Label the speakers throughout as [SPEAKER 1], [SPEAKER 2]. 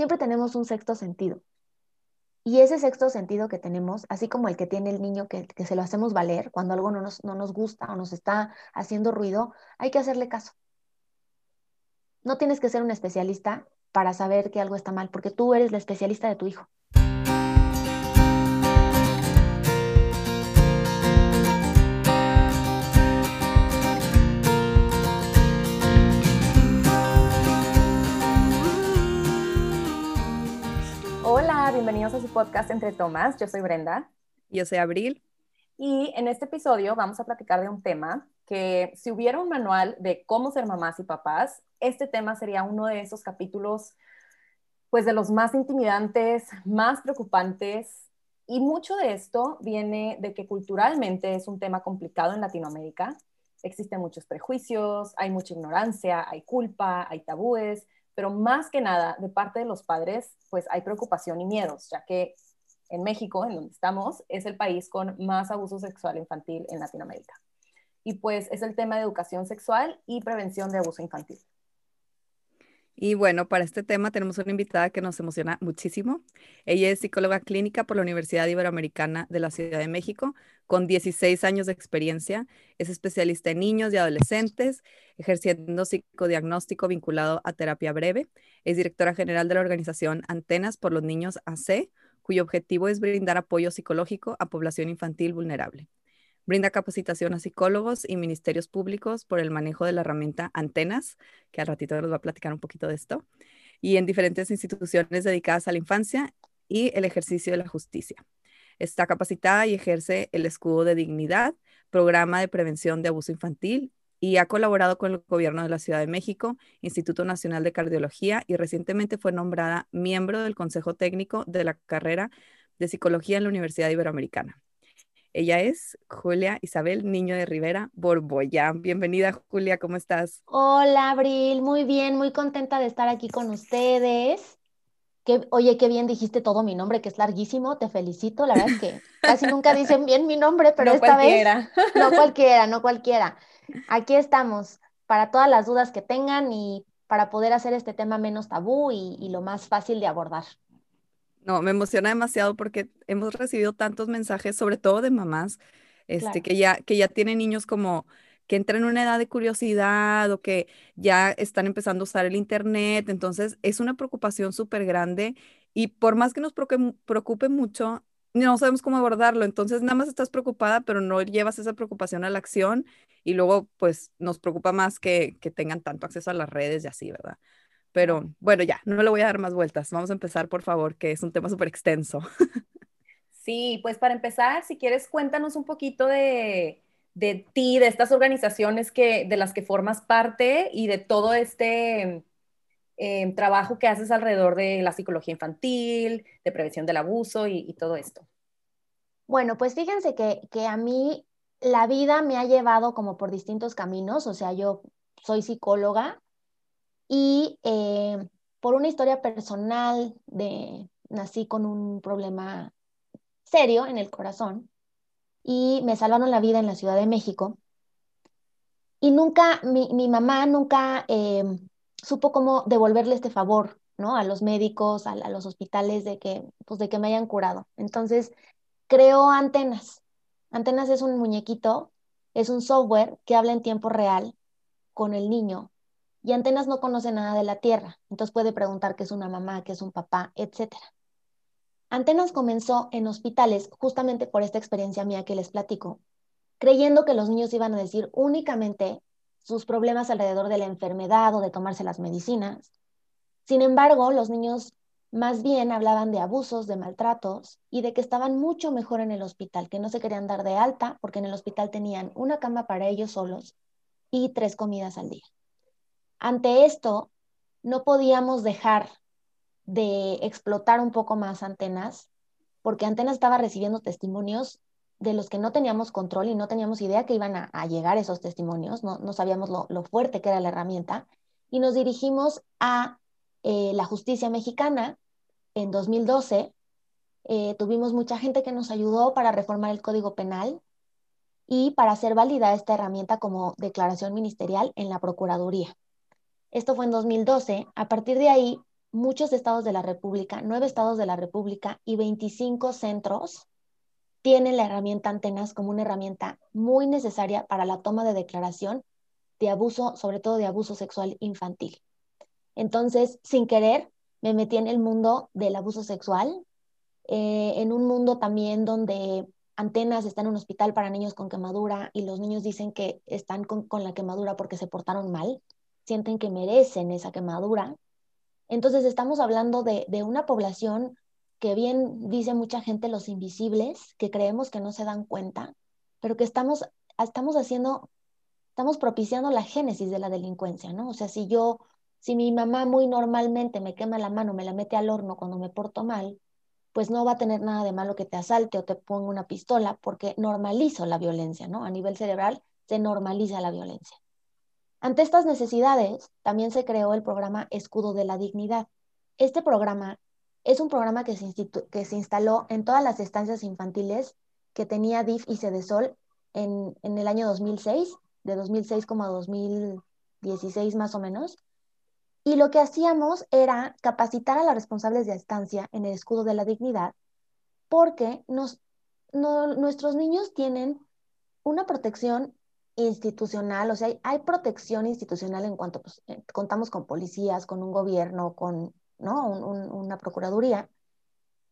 [SPEAKER 1] siempre tenemos un sexto sentido. Y ese sexto sentido que tenemos, así como el que tiene el niño que, se lo hacemos valer cuando algo no nos, no nos gusta o nos está haciendo ruido, hay que hacerle caso. No tienes que ser un especialista para saber que algo está mal, porque tú eres la especialista de tu hijo.
[SPEAKER 2] Bienvenidos a su podcast Entre Tomas. Yo soy Brenda.
[SPEAKER 3] Yo soy Abril.
[SPEAKER 2] Y en este episodio vamos a platicar de un tema que si hubiera un manual de cómo ser mamás y papás, este tema sería uno de esos capítulos, pues de los más intimidantes, más preocupantes. Y mucho de esto viene de que culturalmente es un tema complicado en Latinoamérica. Existen muchos prejuicios, hay mucha ignorancia, hay culpa, hay tabúes, pero más que nada de parte de los padres, pues hay preocupación y miedos, ya que en México, en donde estamos, es el país con más abuso sexual infantil en Latinoamérica y pues es el tema de educación sexual y prevención de abuso infantil.
[SPEAKER 3] Y bueno, para este tema tenemos una invitada que nos emociona muchísimo. Ella es psicóloga clínica por la Universidad Iberoamericana de la Ciudad de México, con 16 años de experiencia. Es especialista en niños y adolescentes, ejerciendo psicodiagnóstico vinculado a terapia breve. Es directora general de la organización Antenas por los Niños AC, cuyo objetivo es brindar apoyo psicológico a población infantil vulnerable. Brinda capacitación a psicólogos y ministerios públicos por el manejo de la herramienta Antenas, que al ratito nos va a platicar un poquito de esto, y en diferentes instituciones dedicadas a la infancia y el ejercicio de la justicia. Está capacitada y ejerce el escudo de dignidad, programa de prevención de abuso infantil y ha colaborado con el gobierno de la Ciudad de México, Instituto Nacional de Cardiología y recientemente fue nombrada miembro del Consejo Técnico de la carrera de Psicología en la Universidad Iberoamericana. Ella es Julia Isabel Niño de Rivera Borboya. Bienvenida, Julia, ¿cómo estás?
[SPEAKER 1] Hola, Abril, muy bien, muy contenta de estar aquí con ustedes. Oye, qué bien dijiste todo mi nombre, que es larguísimo, te felicito. La verdad es que casi nunca dicen bien mi nombre, pero esta vez. No cualquiera, no cualquiera. Aquí estamos para todas las dudas que tengan y para poder hacer este tema menos tabú y lo más fácil de abordar.
[SPEAKER 3] No, me emociona demasiado porque hemos recibido tantos mensajes, sobre todo de mamás, este, que, ya, que ya tienen niños como que entran en una edad de curiosidad o que ya están empezando a usar el Internet. Entonces, es una preocupación súper grande y por más que nos preocupe, mucho, no sabemos cómo abordarlo. Entonces, nada más estás preocupada, pero no llevas esa preocupación a la acción y luego, pues, nos preocupa más que, que tengan tanto acceso a las redes y así, ¿verdad? Pero bueno, ya, no le voy a dar más vueltas. Vamos a empezar, por favor, que es un tema súper extenso.
[SPEAKER 2] Sí, pues para empezar, si quieres, cuéntanos un poquito de, de ti, de estas organizaciones que, de las que formas parte y de todo este eh, trabajo que haces alrededor de la psicología infantil, de prevención del abuso y, y todo esto.
[SPEAKER 1] Bueno, pues fíjense que, que, a mí la vida me ha llevado como por distintos caminos, o sea, yo soy psicóloga, y eh, por una historia personal de nací con un problema serio en el corazón y me salvaron la vida en la Ciudad de México. Y nunca, mi, mi mamá nunca eh, supo cómo devolverle este favor, ¿no? A los médicos, a, a, los hospitales de que, pues de que me hayan curado. Entonces, creó Antenas. Antenas es un muñequito, es un software que habla en tiempo real con el niño y Antenas no conoce nada de la Tierra, entonces puede preguntar qué es una mamá, qué es un papá, etc. Antenas comenzó en hospitales justamente por esta experiencia mía que les platico, creyendo que los niños iban a decir únicamente sus problemas alrededor de la enfermedad o de tomarse las medicinas. Sin embargo, los niños más bien hablaban de abusos, de maltratos y de que estaban mucho mejor en el hospital, que no se querían dar de alta porque en el hospital tenían una cama para ellos solos y tres comidas al día. Ante esto, no podíamos dejar de explotar un poco más antenas, porque antenas estaba recibiendo testimonios de los que no teníamos control y no teníamos idea que iban a, llegar esos testimonios, no, sabíamos lo, fuerte que era la herramienta, y nos dirigimos a eh, la justicia mexicana en 2012. Eh, tuvimos mucha gente que nos ayudó para reformar el Código Penal y para hacer válida esta herramienta como declaración ministerial en la Procuraduría. Esto fue en 2012. A partir de ahí muchos estados de la República, nueve estados de la República y 25 centros tienen la herramienta antenas como una herramienta muy necesaria para la toma de declaración de abuso, sobre todo de abuso sexual infantil. Entonces, sin querer, me metí en el mundo del abuso sexual, eh, en un mundo también donde Antenas está en un hospital para niños con quemadura y los niños dicen que están con, la quemadura porque se portaron mal, sienten que merecen esa quemadura. Entonces estamos hablando de, de una población que bien dice mucha gente los invisibles, que creemos que no se dan cuenta, pero que estamos, estamos haciendo, estamos propiciando la génesis de la delincuencia, ¿no? O sea, si yo, si mi mamá muy normalmente me quema la mano, me la mete al horno cuando me porto mal, pues no va a tener nada de malo que te asalte o te ponga una pistola porque normalizo la violencia, ¿no? A nivel cerebral se normaliza la violencia. Ante estas necesidades, también se creó el programa Escudo de la Dignidad. Este programa es un programa que se, que se instaló en todas las estancias infantiles que tenía DIF y CEDESOL en, en el año 2006, de 2006 como a 2016 más o menos, y lo que hacíamos era capacitar a los responsables de estancia en el escudo de la dignidad, porque nos, nuestros niños tienen una protección institucional, o sea, hay, protección institucional en cuanto pues, eh, contamos con policías, con un gobierno, con ¿no? una procuraduría.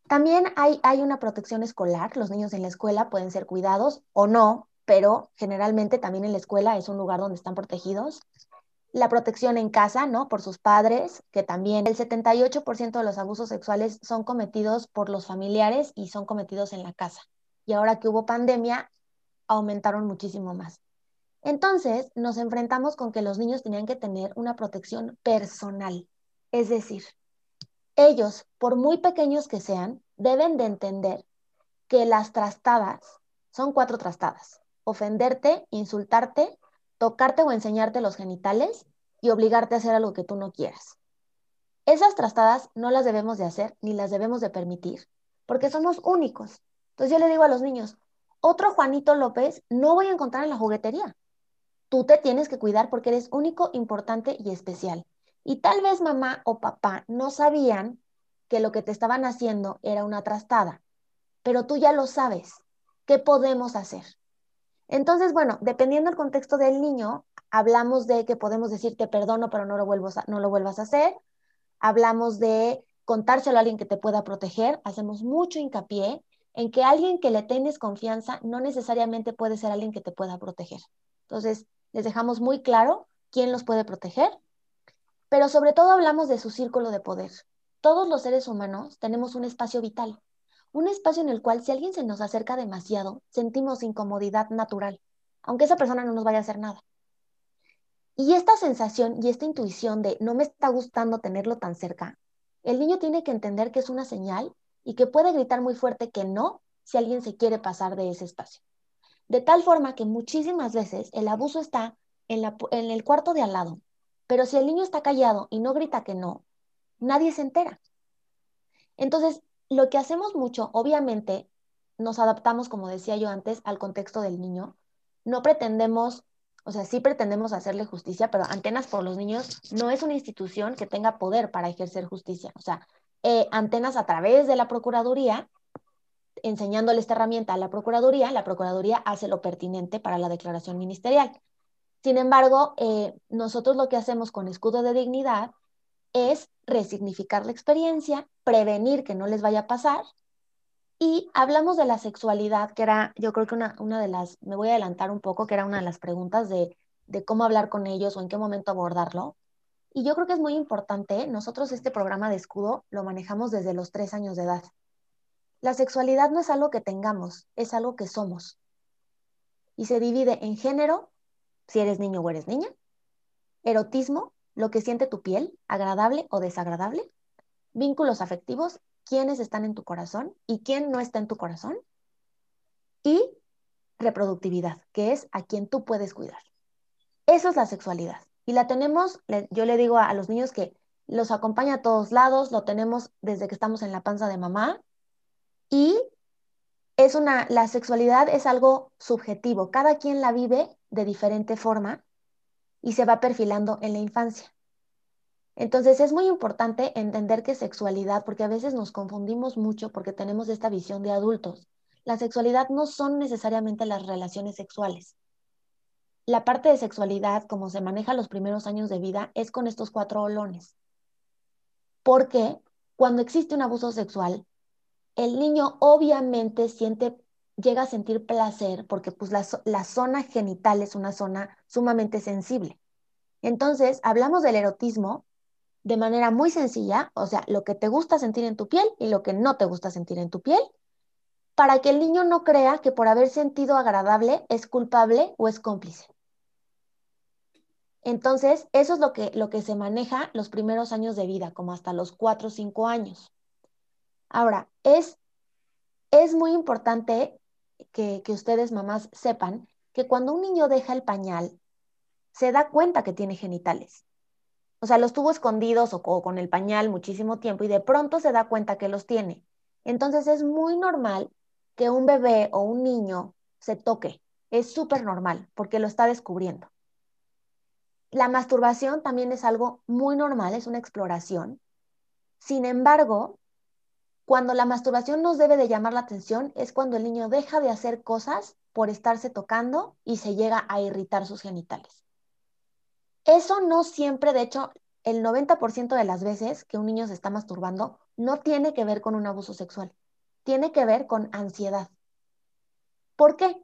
[SPEAKER 1] También hay, hay una protección escolar, los niños en la escuela pueden ser cuidados o no, pero generalmente también en la escuela es un lugar donde están protegidos la protección en casa, ¿no? Por sus padres, que también el 78% de los abusos sexuales son cometidos por los familiares y son cometidos en la casa. Y ahora que hubo pandemia, aumentaron muchísimo más. Entonces, nos enfrentamos con que los niños tenían que tener una protección personal. Es decir, ellos, por muy pequeños que sean, deben de entender que las trastadas son cuatro trastadas. Ofenderte, insultarte, tocarte o enseñarte los genitales y obligarte a hacer algo que tú no quieras. Esas trastadas no las debemos de hacer ni las debemos de permitir, porque somos únicos. Entonces yo le digo a los niños, otro Juanito López no voy a encontrar en la juguetería. Tú te tienes que cuidar porque eres único, importante y especial. Y tal vez mamá o papá no sabían que lo que te estaban haciendo era una trastada, pero tú ya lo sabes. ¿Qué podemos hacer? Entonces, bueno, dependiendo del contexto del niño, hablamos de que podemos decirte perdono, pero no lo, no lo vuelvas a hacer. Hablamos de contárselo a alguien que te pueda proteger. Hacemos mucho hincapié en que alguien que le tienes confianza no necesariamente puede ser alguien que te pueda proteger. Entonces, les dejamos muy claro quién los puede proteger, pero sobre todo hablamos de su círculo de poder. Todos los seres humanos tenemos un espacio vital un espacio en el cual si alguien se nos acerca demasiado, sentimos incomodidad natural, aunque esa persona no nos vaya a hacer nada. Y esta sensación y esta intuición de no me está gustando tenerlo tan cerca, el niño tiene que entender que es una señal y que puede gritar muy fuerte que no si alguien se quiere pasar de ese espacio. De tal forma que muchísimas veces el abuso está en, en el cuarto de al lado, pero si el niño está callado y no grita que no, nadie se entera. Entonces, lo que hacemos mucho, obviamente, nos adaptamos, como decía yo antes, al contexto del niño. No pretendemos, o sea, sí pretendemos hacerle justicia, pero Antenas por los Niños no es una institución que tenga poder para ejercer justicia. O sea, eh, Antenas a través de la Procuraduría, enseñándole esta herramienta a la Procuraduría, la Procuraduría hace lo pertinente para la declaración ministerial. Sin embargo, eh, nosotros lo que hacemos con escudo de dignidad es resignificar la experiencia, prevenir que no les vaya a pasar. Y hablamos de la sexualidad, que era, yo creo que una, de las, me voy a adelantar un poco, que era una de las preguntas de cómo hablar con ellos o en qué momento abordarlo. Y yo creo que es muy importante, nosotros este programa de escudo lo manejamos desde los tres años de edad. La sexualidad no es algo que tengamos, es algo que somos. Y se divide en género, si eres niño o eres niña, erotismo, lo que siente tu piel, agradable o desagradable, vínculos afectivos, quiénes están en tu corazón y quién no está en tu corazón, y reproductividad, que es a quien tú puedes cuidar. Eso es la sexualidad. Y la tenemos, yo le digo a, los niños que los acompaña a todos lados, lo tenemos desde que estamos en la panza de mamá, y es una, la sexualidad es algo subjetivo, cada quien la vive de diferente forma y se va perfilando en la infancia. Entonces es muy importante entender que sexualidad, porque a veces nos confundimos mucho porque tenemos esta visión de adultos. La sexualidad no son necesariamente las relaciones sexuales. La parte de sexualidad, como se maneja los primeros años de vida, es con estos cuatro olones. Porque cuando existe un abuso sexual, el niño obviamente siente, llega a sentir placer porque pues la, zona genital es una zona sumamente sensible. Entonces, hablamos del erotismo de manera muy sencilla, o sea, lo que te gusta sentir en tu piel y lo que no te gusta sentir en tu piel, para que el niño no crea que por haber sentido agradable es culpable o es cómplice. Entonces, eso es lo que, lo que se maneja los primeros años de vida, como hasta los 4 o 5 años. Ahora, es, es muy importante que, que ustedes, mamás, sepan que cuando un niño deja el pañal, se da cuenta que tiene genitales. O sea, los tuvo escondidos o, con el pañal muchísimo tiempo y de pronto se da cuenta que los tiene. Entonces es muy normal que un bebé o un niño se toque. Es súper normal porque lo está descubriendo. La masturbación también es algo muy normal, es una exploración. Sin embargo, cuando la masturbación nos debe de llamar la atención es cuando el niño deja de hacer cosas por estarse tocando y se llega a irritar sus genitales. Eso no siempre, de hecho, el 90% de las veces que un niño se está masturbando no tiene que ver con un abuso sexual, tiene que ver con ansiedad. ¿Por qué?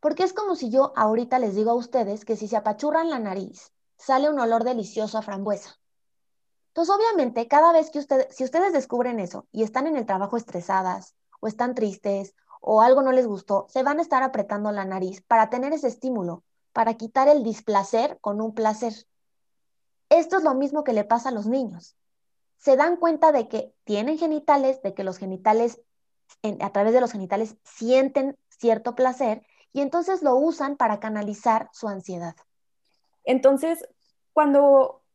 [SPEAKER 1] Porque es como si yo ahorita les digo a ustedes que si se apachurran la nariz, sale un olor delicioso a frambuesa. Entonces, obviamente, cada vez que ustedes, si ustedes descubren eso y están en el trabajo estresadas o están tristes o algo no les gustó, se van a estar apretando la nariz para tener ese estímulo, para quitar el displacer con un placer. Esto es lo mismo que le pasa a los niños. Se dan cuenta de que tienen genitales, de que los genitales, a través de los genitales, sienten cierto placer y entonces lo usan para canalizar su ansiedad.
[SPEAKER 2] Entonces, cuando,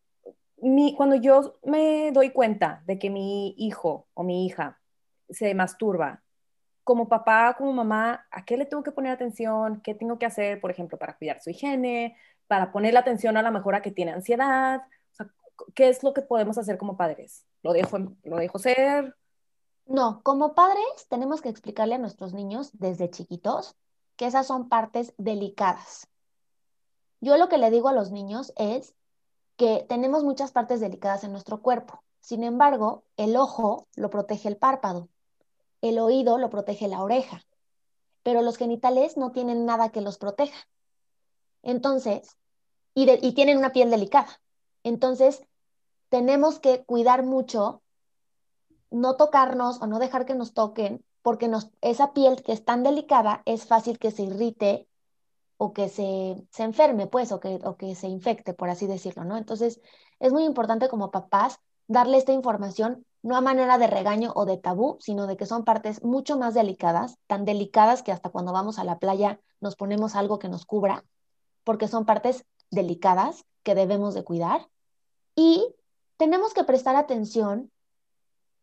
[SPEAKER 2] mi, cuando yo me doy cuenta de que mi hijo o mi hija se masturba como papá, como mamá, ¿a qué le tengo que poner atención? ¿Qué tengo que hacer, por ejemplo, para cuidar su higiene? Para poner la atención a la mejora que tiene ansiedad. ¿Qué es lo que podemos hacer como padres? ¿Lo dejo, ¿Lo dejo ser?
[SPEAKER 1] No, como padres tenemos que explicarle a nuestros niños desde chiquitos que esas son partes delicadas. Yo lo que le digo a los niños es que tenemos muchas partes delicadas en nuestro cuerpo. Sin embargo, el ojo lo protege el párpado, el oído lo protege la oreja, pero los genitales no tienen nada que los proteja. Entonces, y, tienen una piel delicada. Entonces, tenemos que cuidar mucho, no tocarnos o no dejar que nos toquen, porque esa piel que es tan delicada es fácil que se irrite o que se, se enferme, pues, o que, o que se infecte, por así decirlo, ¿no? Entonces, es muy importante como papás darle esta información no a manera de regaño o de tabú, sino de que son partes mucho más delicadas, tan delicadas que hasta cuando vamos a la playa nos ponemos algo que nos cubra, porque son partes delicadas que debemos de cuidar. Y tenemos que prestar atención.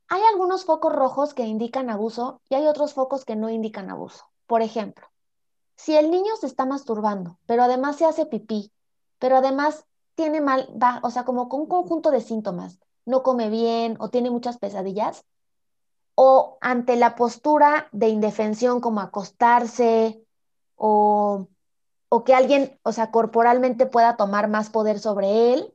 [SPEAKER 1] Hay algunos focos rojos que indican abuso y hay otros focos que no indican abuso. Por ejemplo, si el niño se está masturbando, pero además se hace pipí, pero además tiene mal, o sea, como con un conjunto de síntomas, no come bien o tiene muchas pesadillas, o ante la postura de indefensión como acostarse o, o que alguien, o sea, corporalmente pueda tomar más poder sobre él,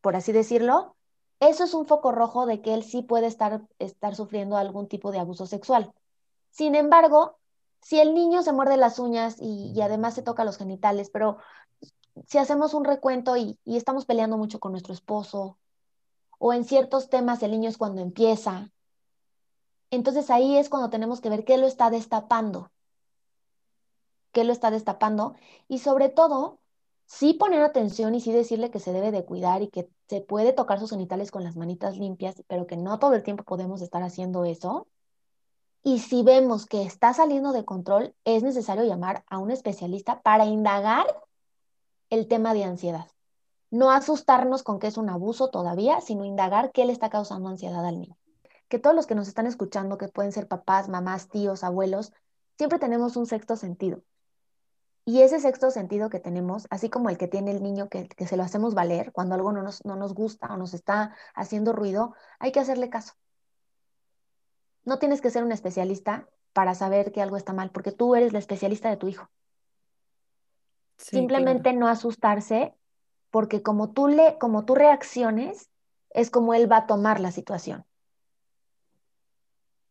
[SPEAKER 1] por así decirlo, eso es un foco rojo de que él sí puede estar, estar sufriendo algún tipo de abuso sexual. Sin embargo, si el niño se muerde las uñas y, además se toca los genitales, pero si hacemos un recuento y, y, estamos peleando mucho con nuestro esposo o en ciertos temas el niño es cuando empieza. Entonces ahí es cuando tenemos que ver qué lo está destapando, qué lo está destapando y sobre todo, sí poner atención y sí decirle que se debe de cuidar y que se puede tocar sus genitales con las manitas limpias, pero que no todo el tiempo podemos estar haciendo eso. Y si vemos que está saliendo de control, es necesario llamar a un especialista para indagar el tema de ansiedad no asustarnos con que es un abuso todavía, sino indagar qué le está causando ansiedad al niño. Que todos los que nos están escuchando, que pueden ser papás, mamás, tíos, abuelos, siempre tenemos un sexto sentido. Y ese sexto sentido que tenemos, así como el que tiene el niño que, que se lo hacemos valer cuando algo no nos, no nos gusta o nos está haciendo ruido, hay que hacerle caso. No tienes que ser un especialista para saber que algo está mal, porque tú eres la especialista de tu hijo. Simplemente no asustarse, porque como tú le, como tú reacciones, es como él va a tomar la situación.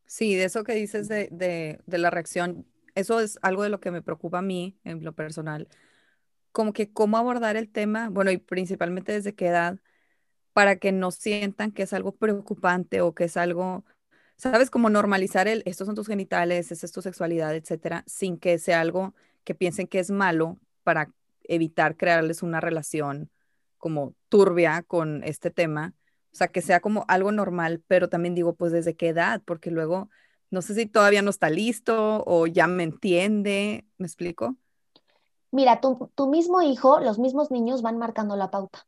[SPEAKER 3] Sí, de eso que dices de, de, de la reacción, eso es algo de lo que me preocupa a mí en lo personal, como que cómo abordar el tema, bueno, y principalmente desde qué edad, para que no sientan que es algo preocupante o que es algo ¿sabes? Como normalizar el, estos son tus genitales, esa es tu sexualidad, etcétera, sin que sea algo que piensen que es malo para evitar crearles una relación como turbia con este tema. O sea, que sea como algo normal, pero también digo, pues desde qué edad, porque luego no sé si todavía no está listo o ya me entiende, ¿me explico?
[SPEAKER 1] Mira, tu, tu mismo hijo, los mismos niños van marcando la pauta.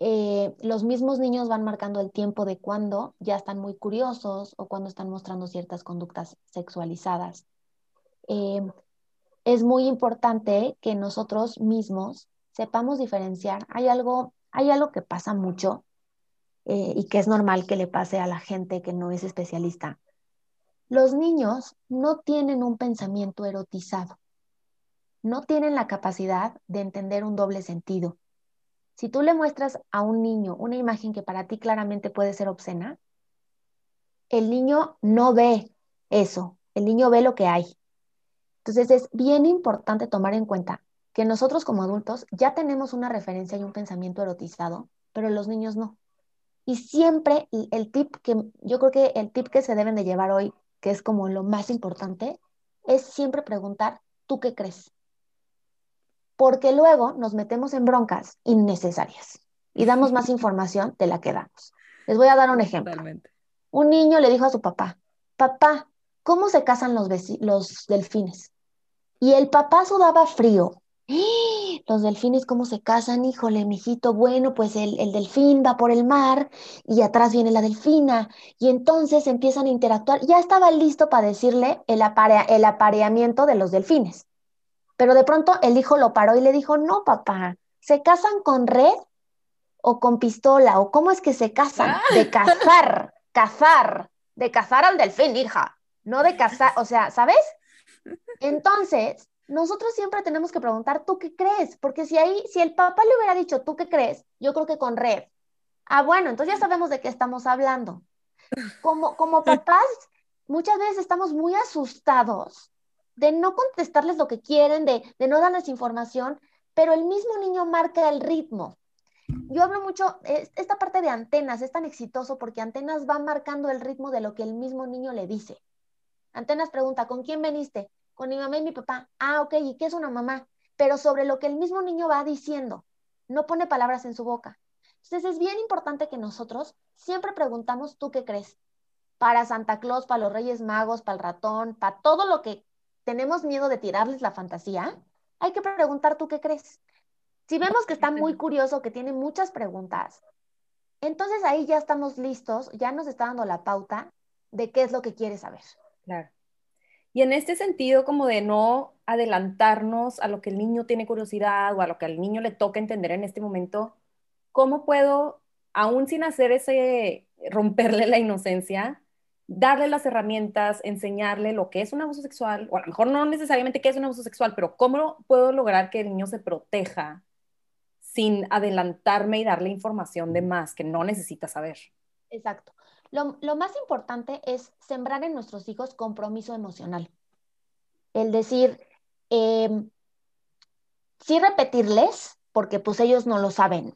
[SPEAKER 1] Eh, los mismos niños van marcando el tiempo de cuando ya están muy curiosos o cuando están mostrando ciertas conductas sexualizadas. Eh, es muy importante que nosotros mismos sepamos diferenciar. Hay algo, hay algo que pasa mucho eh, y que es normal que le pase a la gente que no es especialista. Los niños no tienen un pensamiento erotizado, no tienen la capacidad de entender un doble sentido si tú le muestras a un niño una imagen que para ti claramente puede ser obscena, el niño no ve eso, el niño ve lo que hay. Entonces es bien importante tomar en cuenta que nosotros como adultos ya tenemos una referencia y un pensamiento erotizado, pero los niños no. Y siempre el tip que yo creo que el tip que se deben de llevar hoy, que es como lo más importante, es siempre preguntar, ¿tú qué crees? Porque luego nos metemos en broncas innecesarias y damos más información de la que damos. Les voy a dar un ejemplo. Un niño le dijo a su papá, papá, ¿cómo se casan los, los delfines? Y el papá sudaba frío. ¡Ah! Los delfines, ¿cómo se casan? Híjole, mijito, bueno, pues el, el, delfín va por el mar y atrás viene la delfina. Y entonces empiezan a interactuar. Ya estaba listo para decirle el, el apareamiento de los delfines. Pero de pronto el hijo lo paró y le dijo, no, papá, ¿se casan con red o con pistola? ¿O cómo es que se casan? Ah. De cazar, cazar, de cazar al delfín, hija, no de cazar, o sea, ¿sabes? Entonces, nosotros siempre tenemos que preguntar, ¿tú qué crees? Porque si ahí, si el papá le hubiera dicho, ¿tú qué crees? Yo creo que con red. Ah, bueno, entonces ya sabemos de qué estamos hablando. Como, como papás, muchas veces estamos muy asustados de no contestarles lo que quieren, de, no darles información, pero el mismo niño marca el ritmo. Yo hablo mucho, esta parte de antenas es tan exitoso porque antenas va marcando el ritmo de lo que el mismo niño le dice. Antenas pregunta, ¿con quién veniste? Con mi mamá y mi papá. Ah, ok, ¿y qué es una mamá? Pero sobre lo que el mismo niño va diciendo, no pone palabras en su boca. Entonces es bien importante que nosotros siempre preguntamos, ¿tú qué crees? Para Santa Claus, para los Reyes Magos, para el ratón, para todo lo que tenemos miedo de tirarles la fantasía, hay que preguntar tú qué crees. Si vemos que está muy curioso, que tiene muchas preguntas, entonces ahí ya estamos listos, ya nos está dando la pauta de qué es lo que quiere saber.
[SPEAKER 2] Claro. Y en este sentido, como de no adelantarnos a lo que el niño tiene curiosidad o a lo que al niño le toca entender en este momento, ¿cómo puedo, aún sin hacer ese romperle la inocencia, darle las herramientas, enseñarle lo que es un abuso sexual, o a lo mejor no necesariamente qué es un abuso sexual, pero cómo puedo lograr que el niño se proteja sin adelantarme y darle información de más que no necesita saber.
[SPEAKER 1] Exacto. Lo, más importante es sembrar en nuestros hijos compromiso emocional. El decir, em, sí repetirles, porque pues ellos no lo saben,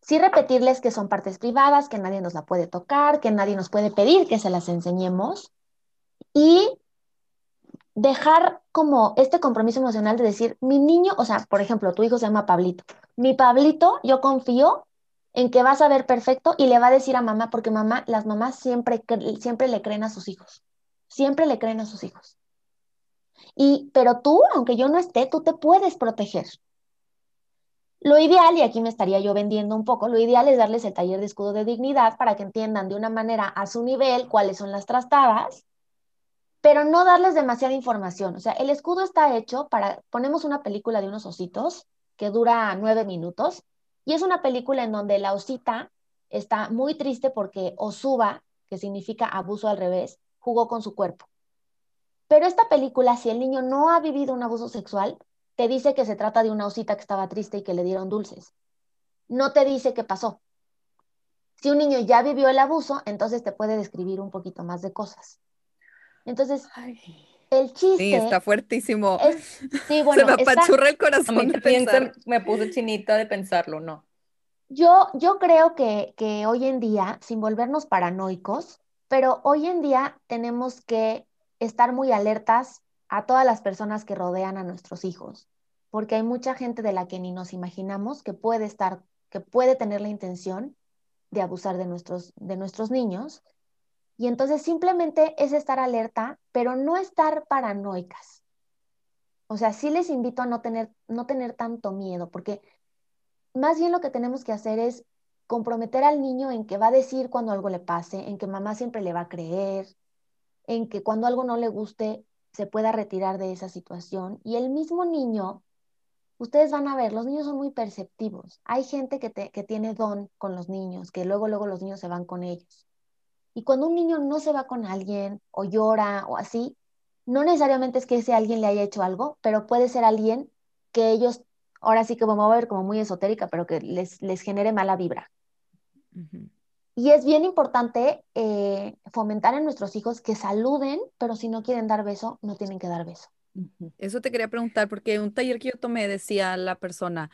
[SPEAKER 1] sí repetirles que son partes privadas, que nadie nos la puede tocar, que nadie nos puede pedir que se las enseñemos y dejar como este compromiso emocional de decir, mi niño, o sea, por ejemplo, tu hijo se llama Pablito, mi Pablito, yo confío en que va a saber perfecto y le va a decir a mamá, porque mamá, las mamás siempre, siempre le creen a sus hijos, siempre le creen a sus hijos. Y, pero tú, aunque yo no esté, tú te puedes proteger. Lo ideal, y aquí me estaría yo vendiendo un poco, lo ideal es darles el taller de escudo de dignidad para que entiendan de una manera a su nivel cuáles son las trastadas pero no darles demasiada información. O sea, el escudo está hecho para, ponemos una película de unos ositos que dura nueve minutos y es una película en donde la osita está muy triste porque Osuba, que significa abuso al revés, jugó con su cuerpo. Pero esta película, si el niño no ha vivido un abuso sexual, te dice que se trata de una osita que estaba triste y que le dieron dulces. No te dice qué pasó. Si un niño ya vivió el abuso, entonces te puede describir un poquito más de cosas. Entonces, el chiste.
[SPEAKER 3] Sí, está fuertísimo.
[SPEAKER 1] sí, bueno,
[SPEAKER 3] Se me apachurra el corazón. A mí
[SPEAKER 2] de me puse chinita de pensarlo, ¿no?
[SPEAKER 1] Yo, yo creo que, que hoy en día, sin volvernos paranoicos, pero hoy en día tenemos que estar muy alertas a todas las personas que rodean a nuestros hijos, porque hay mucha gente de la que ni nos imaginamos que puede estar, que puede tener la intención de abusar de nuestros, de nuestros niños. Y entonces simplemente es estar alerta, pero no estar paranoicas. O sea, sí les invito a no tener, no tener tanto miedo, porque más bien lo que tenemos que hacer es comprometer al niño en que va a decir cuando algo le pase, en que mamá siempre le va a creer, en que cuando algo no le guste se pueda retirar de esa situación. Y el mismo niño, ustedes van a ver, los niños son muy perceptivos. Hay gente que, que tiene don con los niños, que luego, luego los niños se van con ellos. Y cuando un niño no se va con alguien o llora o así, no necesariamente es que ese alguien le haya hecho algo, pero puede ser alguien que ellos, ahora sí que vamos a ver como muy esotérica, pero que les, les genere mala vibra. Y es bien importante eh, fomentar en nuestros hijos que saluden, pero si no quieren dar beso, no tienen que dar beso.
[SPEAKER 3] Eso te quería preguntar, porque un taller que yo tomé decía la persona,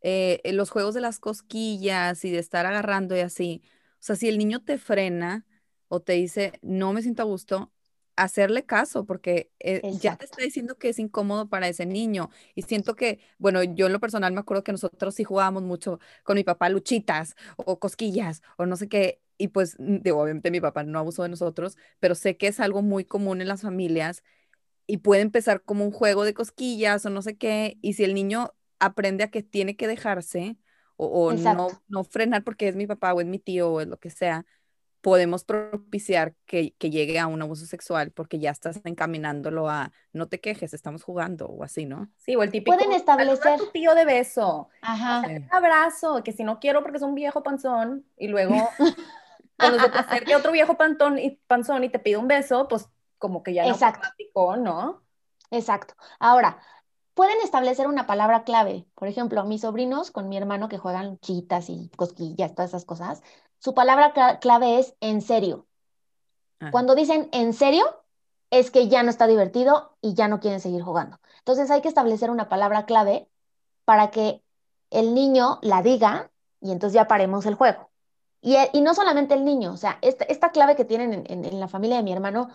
[SPEAKER 3] eh, los juegos de las cosquillas y de estar agarrando y así, o sea, si el niño te frena o te dice, no me siento a gusto, hacerle caso porque eh, ya te está diciendo que es incómodo para ese niño. Y siento que, bueno, yo en lo personal me acuerdo que nosotros sí jugábamos mucho con mi papá luchitas o cosquillas o no sé qué. Y pues, digo, obviamente mi papá no abusó de nosotros, pero sé que es algo muy común en las familias y puede empezar como un juego de cosquillas o no sé qué. Y si el niño aprende a que tiene que dejarse o, o no, no frenar porque es mi papá o es mi tío o es lo que sea, podemos propiciar que, llegue a un abuso sexual porque ya estás encaminándolo a no te quejes, estamos jugando o así, ¿no?
[SPEAKER 2] Sí, o el típico.
[SPEAKER 1] Pueden establecer.
[SPEAKER 2] tu tío de beso. Ajá. un abrazo, que si no quiero porque es un viejo panzón y luego cuando se te acerque otro viejo pantón y, panzón y te pide un beso, pues como que ya no
[SPEAKER 1] Exacto.
[SPEAKER 2] ¿no?
[SPEAKER 1] Exacto. Ahora, pueden establecer una palabra clave. Por ejemplo, mis sobrinos con mi hermano que juegan chitas y cosquillas, todas esas cosas, su palabra clave es en serio. Ah. Cuando dicen en serio, es que ya no está divertido y ya no quieren seguir jugando. Entonces hay que establecer una palabra clave para que el niño la diga y entonces ya paremos el juego. Y, y no solamente el niño, o sea, esta, clave que tienen en, la familia de mi hermano,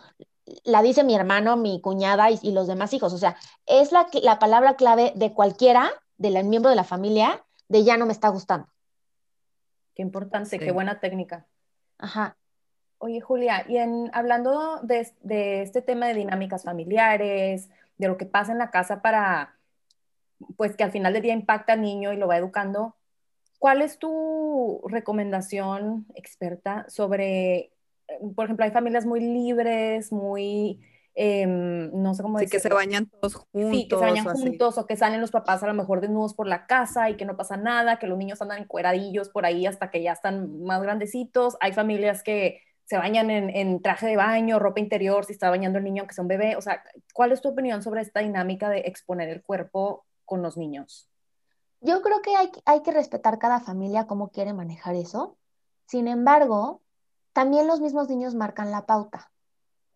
[SPEAKER 1] la dice mi hermano, mi cuñada y, los demás hijos. O sea, es la, la palabra clave de cualquiera, del miembro de la familia, de ya no me está gustando.
[SPEAKER 2] Qué importante, qué buena técnica.
[SPEAKER 1] Ajá.
[SPEAKER 2] Oye, Julia, y en, hablando de, de, este tema de dinámicas familiares, de lo que pasa en la casa para, pues que al final del día impacta al niño y lo va educando, ¿cuál es tu recomendación experta sobre, eh, por ejemplo, hay familias muy libres, muy Em, no sé cómo
[SPEAKER 3] decir. que se bañan todos juntos.
[SPEAKER 2] Sí, que se bañan juntos o que salen los papás a lo mejor desnudos por la casa y que no pasa nada, que los niños andan encueradillos por ahí hasta que ya están más grandecitos. Hay familias que se bañan en, traje de baño, ropa interior, si está bañando el niño que sea un bebé. O sea, ¿cuál es tu opinión sobre esta dinámica de exponer el cuerpo con los niños?
[SPEAKER 1] Yo creo que hay, hay que respetar cada familia cómo quiere manejar eso. Sin embargo, también los mismos niños marcan la pauta.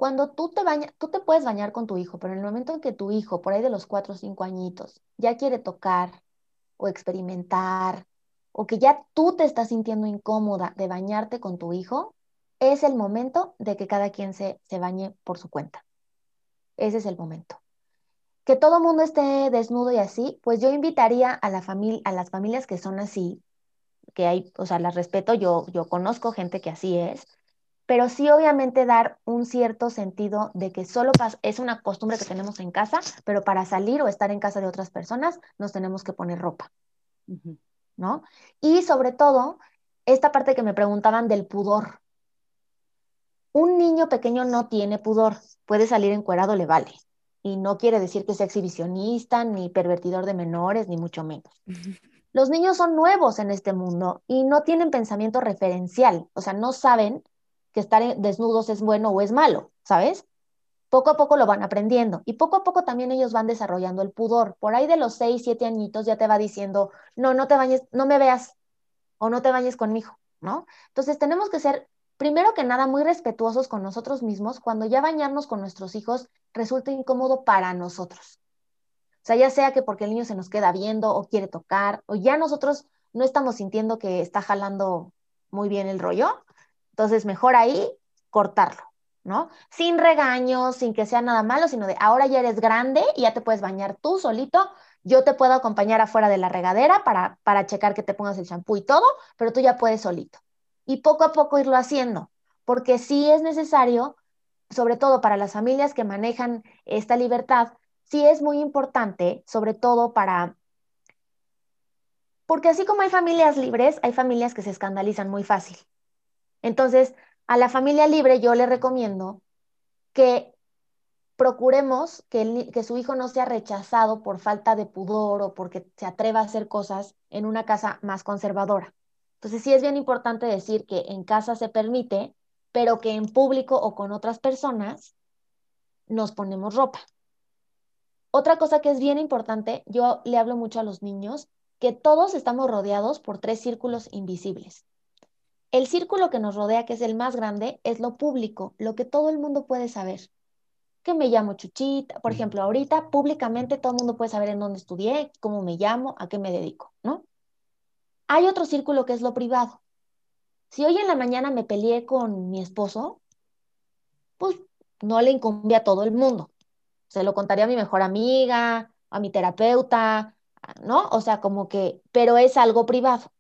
[SPEAKER 1] Cuando tú te bañas, tú te puedes bañar con tu hijo, pero en el momento en que tu hijo, por ahí de los cuatro o cinco añitos, ya quiere tocar o experimentar, o que ya tú te estás sintiendo incómoda de bañarte con tu hijo, es el momento de que cada quien se, se bañe por su cuenta. Ese es el momento. Que todo mundo esté desnudo y así, pues yo invitaría a, la familia, a las familias que son así, que hay, o sea, las respeto, yo, yo conozco gente que así es, pero sí obviamente dar un cierto sentido de que solo es una costumbre que tenemos en casa, pero para salir o estar en casa de otras personas nos tenemos que poner ropa, ¿no? Y sobre todo, esta parte que me preguntaban del pudor. un niño pequeño no tiene pudor, puede salir encuerado, le vale. Y no quiere decir que sea exhibicionista, ni pervertidor de menores, ni mucho menos. Los niños son nuevos en este mundo y no tienen pensamiento referencial, o sea, no saben que estar desnudos es bueno o es malo, ¿sabes? Poco a poco lo van aprendiendo y poco a poco también ellos van desarrollando el pudor. Por ahí de los seis, siete añitos ya te va diciendo, no, no te bañes, no me veas o no te bañes conmigo, ¿no? Entonces tenemos que ser, primero que nada, muy respetuosos con nosotros mismos cuando ya bañarnos con nuestros hijos resulta incómodo para nosotros. O sea, ya sea que porque el niño se nos queda viendo o quiere tocar, o ya nosotros no estamos sintiendo que está jalando muy bien el rollo, entonces mejor ahí cortarlo. ¿no? Sin regaños, sin que sea nada malo, sino de ahora ya eres grande y ya te puedes bañar tú solito. Yo te puedo acompañar afuera de la regadera para, para checar que te pongas el champú y todo, pero tú ya puedes solito. Y poco a poco irlo haciendo, porque sí es necesario, sobre todo para las familias que manejan esta libertad, sí es muy importante, sobre todo para... Porque así como hay familias libres, hay familias que se escandalizan muy fácil. Entonces, a la familia libre yo le recomiendo que procuremos que, que, su hijo no sea rechazado por falta de pudor o porque se atreva a hacer cosas en una casa más conservadora. Entonces sí es bien importante decir que en casa se permite, pero que en público o con otras personas nos ponemos ropa. Otra cosa que es bien importante, yo le hablo mucho a los niños, que todos estamos rodeados por tres círculos invisibles. El círculo que nos rodea, que es el más grande, es lo público, lo que todo el mundo puede saber. Que me llamo Chuchita, por ejemplo, ahorita públicamente todo el mundo puede saber en dónde estudié, cómo me llamo, a qué me dedico, ¿no? Hay otro círculo que es lo privado. Si hoy en la mañana me peleé con mi esposo, pues no le incumbe a todo el mundo. Se lo contaría a mi mejor amiga, a mi terapeuta, ¿no? O sea, como que, pero es algo privado.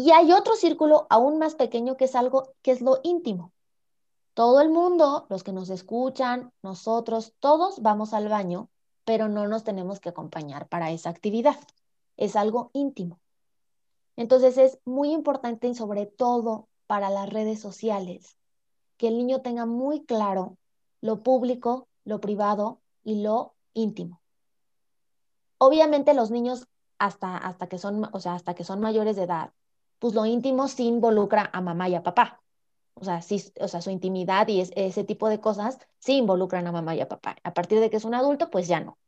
[SPEAKER 1] Y hay otro círculo aún más pequeño que es algo que es lo íntimo. Todo el mundo, los que nos escuchan, nosotros, todos vamos al baño, pero no nos tenemos que acompañar para esa actividad. Es algo íntimo. Entonces es muy importante y sobre todo para las redes sociales, que el niño tenga muy claro lo público, lo privado y lo íntimo. Obviamente los niños hasta, hasta que son, o sea, hasta que son mayores de edad, pues lo íntimo sí involucra a mamá y a papá. O sea, o sea, su intimidad y ese tipo de cosas sí involucran a mamá y a papá. A partir de que es un adulto, pues ya no.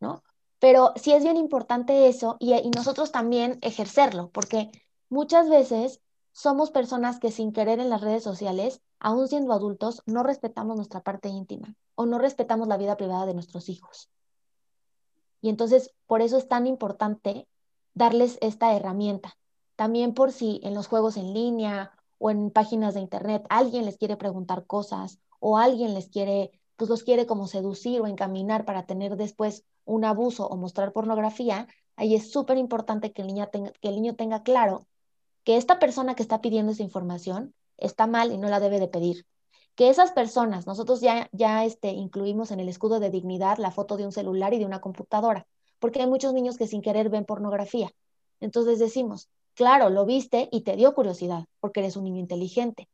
[SPEAKER 1] ¿No? Pero sí es bien importante eso y, y nosotros también ejercerlo, porque muchas veces somos personas que sin querer en las redes sociales, aún siendo adultos, no respetamos nuestra parte íntima o no respetamos la vida privada de nuestros hijos. Y entonces, por eso es tan importante darles esta herramienta, también por si en los juegos en línea o en páginas de internet alguien les quiere preguntar cosas o alguien les quiere, pues los quiere como seducir o encaminar para tener después un abuso o mostrar pornografía, ahí es súper importante que que el niño tenga claro que esta persona que está pidiendo esa información está mal y no la debe de pedir. Que esas personas, nosotros ya, ya este, incluimos en el escudo de dignidad la foto de un celular y de una computadora, porque hay muchos niños que sin querer ven pornografía. Entonces decimos, Claro, lo viste y te dio curiosidad porque eres un niño inteligente.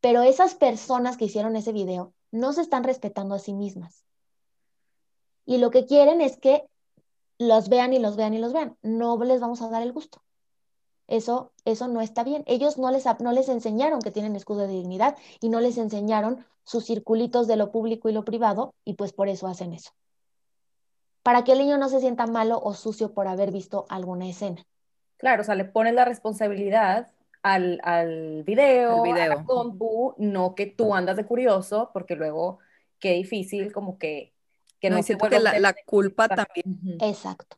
[SPEAKER 1] Pero esas personas que hicieron ese video no se están respetando a sí mismas. Y lo que quieren es que los vean y los vean y los vean. No les vamos a dar el gusto. Eso, eso no está bien. Ellos no les, no les enseñaron que tienen escudo de dignidad y no les enseñaron sus circulitos de lo público y lo privado y pues por eso hacen eso. Para que el niño no se sienta malo o sucio por haber visto alguna escena.
[SPEAKER 2] Claro, o sea, le pones la responsabilidad al, al video, a la compu, no que tú andas de curioso, porque luego qué difícil como que,
[SPEAKER 3] que no, no siento que la, la culpa también.
[SPEAKER 1] Exacto,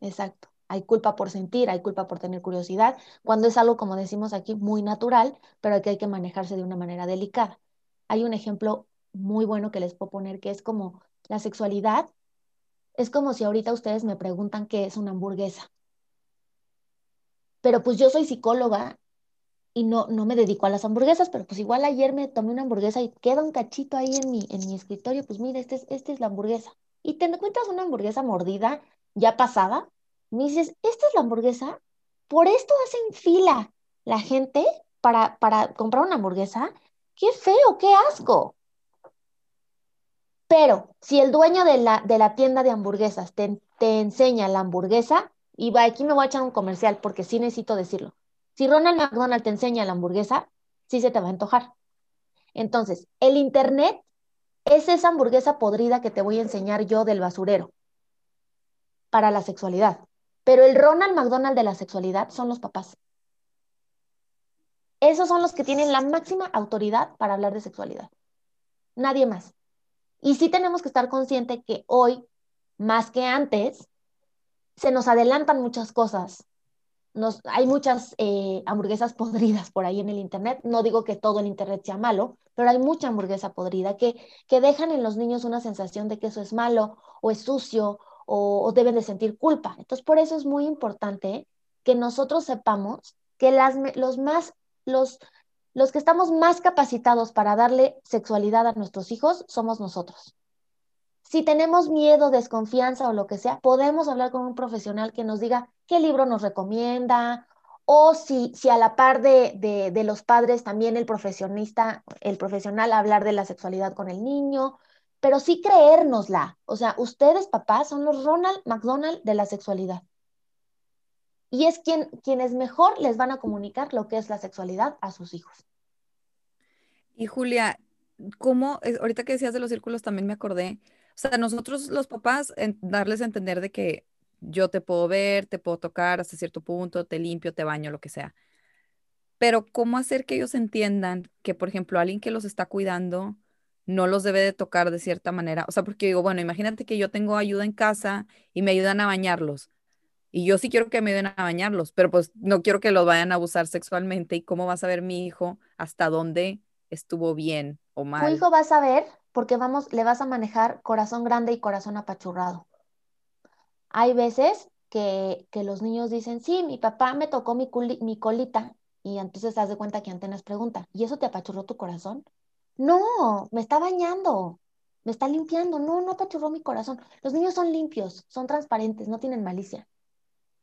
[SPEAKER 1] exacto. Hay culpa por sentir, hay culpa por tener curiosidad, cuando es algo, como decimos aquí, muy natural, pero que hay que manejarse de una manera delicada. Hay un ejemplo muy bueno que les puedo poner, que es como la sexualidad. Es como si ahorita ustedes me preguntan qué es una hamburguesa pero pues yo soy psicóloga y no, no me dedico a las hamburguesas, pero pues igual ayer me tomé una hamburguesa y queda un cachito ahí en mi, en mi escritorio, pues mira, esta es, este es la hamburguesa. Y te encuentras una hamburguesa mordida, ya pasada, me dices, esta es la hamburguesa, por esto hacen fila la gente para, para comprar una hamburguesa qué feo, qué asco. Pero si el dueño de la, de la tienda de hamburguesas te, te enseña la hamburguesa, y aquí me voy a echar un comercial porque sí necesito decirlo. Si Ronald McDonald te enseña la hamburguesa, sí se te va a antojar. Entonces, el Internet es esa hamburguesa podrida que te voy a enseñar yo del basurero para la sexualidad. Pero el Ronald McDonald de la sexualidad son los papás. Esos son los que tienen la máxima autoridad para hablar de sexualidad. Nadie más. Y sí tenemos que estar conscientes que hoy, más que antes, se nos adelantan muchas cosas. Hay muchas eh, hamburguesas podridas por ahí en el Internet. No digo que todo el Internet sea malo, pero hay mucha hamburguesa podrida que, que dejan en los niños una sensación de que eso es malo o es sucio o, deben de sentir culpa. Entonces, por eso es muy importante que nosotros sepamos que las, los, más, los, los que estamos más capacitados para darle sexualidad a nuestros hijos somos nosotros. Si tenemos miedo, desconfianza o lo que sea, podemos hablar con un profesional que nos diga qué libro nos recomienda o si, si a la par de, de, los padres también el profesionista, el profesional hablar de la sexualidad con el niño, pero sí creérnosla. O sea, ustedes, papás, son los Ronald McDonald de la sexualidad. Y es quien, quienes mejor les van a comunicar lo que es la sexualidad a sus hijos.
[SPEAKER 3] Y Julia, ¿cómo, ahorita que decías de los círculos también me acordé, sea, nosotros los papás, darles a entender de que yo te puedo ver, te puedo tocar hasta cierto punto, te limpio, te baño, lo que sea. Pero ¿cómo hacer que ellos entiendan que, por ejemplo, alguien que los está cuidando no los debe de tocar de cierta manera? O sea, porque digo, bueno, imagínate que yo tengo ayuda en casa y me ayudan a bañarlos. Y yo sí quiero que me ayuden a bañarlos, pero pues no quiero que los vayan a abusar sexualmente. ¿Y cómo va a saber mi hijo hasta dónde estuvo bien o mal?
[SPEAKER 1] Tu hijo va a saber porque vamos, le vas a manejar corazón grande y corazón apachurrado. Hay veces que, los niños dicen, sí, mi papá me tocó mi, colita y entonces te das de cuenta que Antenas pregunta, ¿y eso te apachurró tu corazón? No, me está bañando, me está limpiando, no, no apachurró mi corazón. Los niños son limpios, son transparentes, no tienen malicia.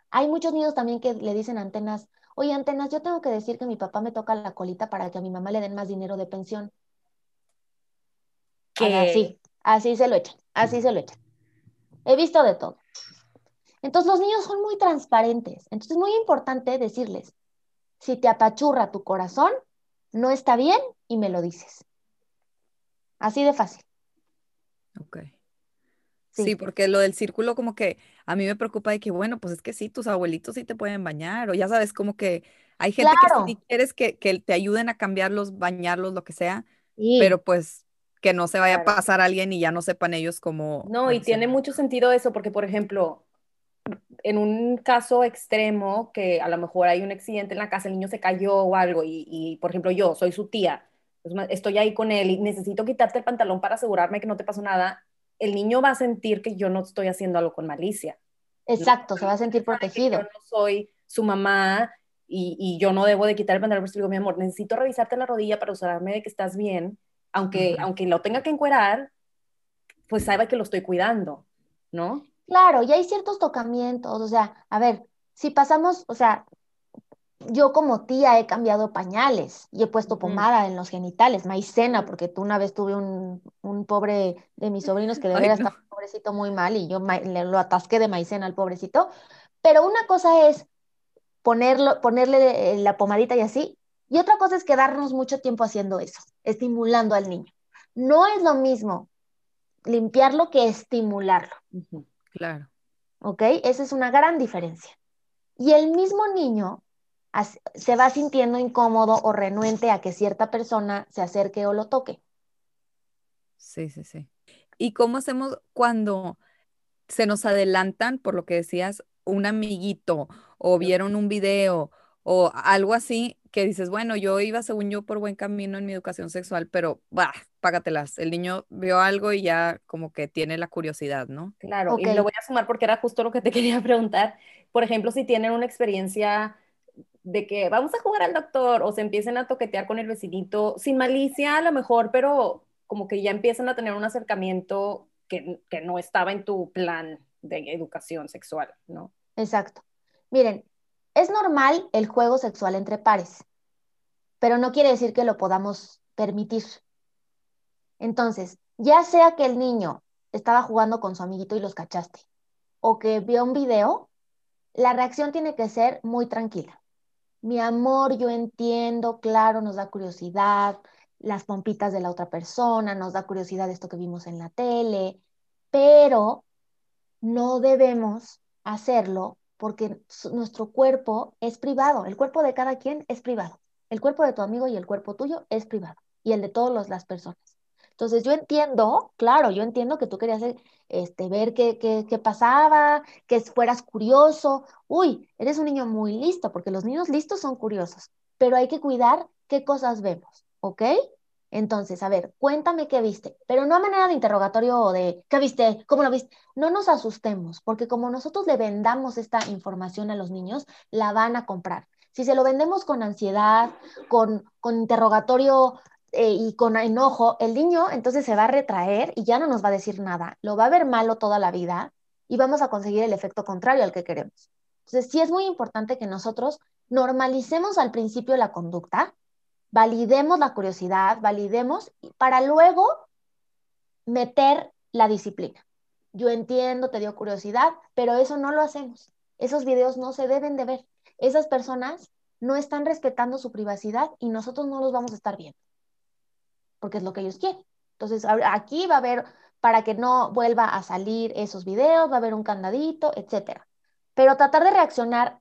[SPEAKER 1] Hay muchos niños también que le dicen a Antenas, oye Antenas, yo tengo que decir que mi papá me toca la colita para que a mi mamá le den más dinero de pensión. Así, así se lo echan, así se lo echan. He visto de todo. Entonces los niños son muy transparentes. Entonces es muy importante decirles, si te apachurra tu corazón, no está bien y me lo dices. Así de fácil.
[SPEAKER 3] Ok. Sí. porque lo del círculo como que a mí me preocupa de que, bueno, pues es que sí, tus abuelitos sí te pueden bañar, o ya sabes, como que hay gente que si quieres que, te ayuden a cambiarlos, bañarlos, lo que sea, pero pues que no se vaya a pasar a alguien y ya no sepan ellos cómo.
[SPEAKER 2] No, y tiene mucho sentido eso, porque por ejemplo, en un caso extremo, que a lo mejor hay un accidente en la casa, el niño se cayó o algo, y, por ejemplo yo soy su tía, estoy ahí con él y necesito quitarte el pantalón para asegurarme que no te pasó nada, el niño va a sentir que yo no estoy haciendo algo con malicia.
[SPEAKER 1] Exacto, se va a sentir protegido.
[SPEAKER 2] Yo no soy su mamá y, yo no debo de quitar el pantalón, pero digo, mi amor, necesito revisarte la rodilla para asegurarme de que estás bien aunque, aunque lo tenga que encuerar, pues sabe que lo estoy cuidando, ¿no?
[SPEAKER 1] Claro, y hay ciertos tocamientos, o sea, a ver, si pasamos, o sea, yo como tía he cambiado pañales y he puesto pomada en los genitales, maicena, porque tú una vez tuve un, pobre de mis sobrinos que de veras estaba pobrecito muy mal y yo le, lo atasqué de maicena al pobrecito. Pero una cosa es ponerlo, ponerle la pomadita y así, y otra cosa es quedarnos mucho tiempo haciendo eso, estimulando al niño. No es lo mismo limpiarlo que estimularlo.
[SPEAKER 3] Claro.
[SPEAKER 1] ¿Ok? Esa es una gran diferencia. Y el mismo niño se va sintiendo incómodo o renuente a que cierta persona se acerque o lo toque.
[SPEAKER 3] Sí, sí, sí. ¿Y cómo hacemos cuando se nos adelantan, por lo que decías, un amiguito o vieron un video o algo así que dices, bueno, yo iba según yo por buen camino en mi educación sexual, pero bah, págatelas. El niño vio algo y ya como que tiene la curiosidad, ¿no?
[SPEAKER 2] Claro, y lo voy a sumar porque era justo lo que te quería preguntar. Por ejemplo, si tienen una experiencia de que vamos a jugar al doctor o se empiecen a toquetear con el vecinito, sin malicia a lo mejor, pero como que ya empiezan a tener un acercamiento que, que no estaba en tu plan de educación sexual, ¿no?
[SPEAKER 1] Exacto. Miren, es normal el juego sexual entre pares, pero no quiere decir que lo podamos permitir. Entonces, ya sea que el niño estaba jugando con su amiguito y los cachaste, o que vio un video, la reacción tiene que ser muy tranquila. Mi amor, yo entiendo, claro, nos da curiosidad, las pompitas de la otra persona, nos da curiosidad esto que vimos en la tele, pero no debemos hacerlo porque nuestro cuerpo es privado, el cuerpo de cada quien es privado, el cuerpo de tu amigo y el cuerpo tuyo es privado y el de todas las personas. Entonces yo entiendo, claro, yo entiendo que tú querías este, ver qué, qué, qué, pasaba, que fueras curioso. Uy, eres un niño muy listo, porque los niños listos son curiosos, pero hay que cuidar qué cosas vemos, ¿ok? Entonces, a ver, cuéntame qué viste, pero no a manera de interrogatorio o de qué viste, cómo lo viste. No nos asustemos, porque como nosotros le vendamos esta información a los niños, la van a comprar. Si se lo vendemos con ansiedad, con, con interrogatorio eh, y con enojo, el niño entonces se va a retraer y ya no nos va a decir nada. Lo va a ver malo toda la vida y vamos a conseguir el efecto contrario al que queremos. Entonces, sí es muy importante que nosotros normalicemos al principio la conducta, validemos la curiosidad, validemos para luego meter la disciplina. Yo entiendo, te dio curiosidad, pero eso no lo hacemos. Esos videos no se deben de ver. Esas personas no están respetando su privacidad y nosotros no los vamos a estar viendo, porque es lo que ellos quieren. Entonces, aquí va a haber, para que no vuelva a salir esos videos, va a haber un candadito, etcétera. Pero tratar de reaccionar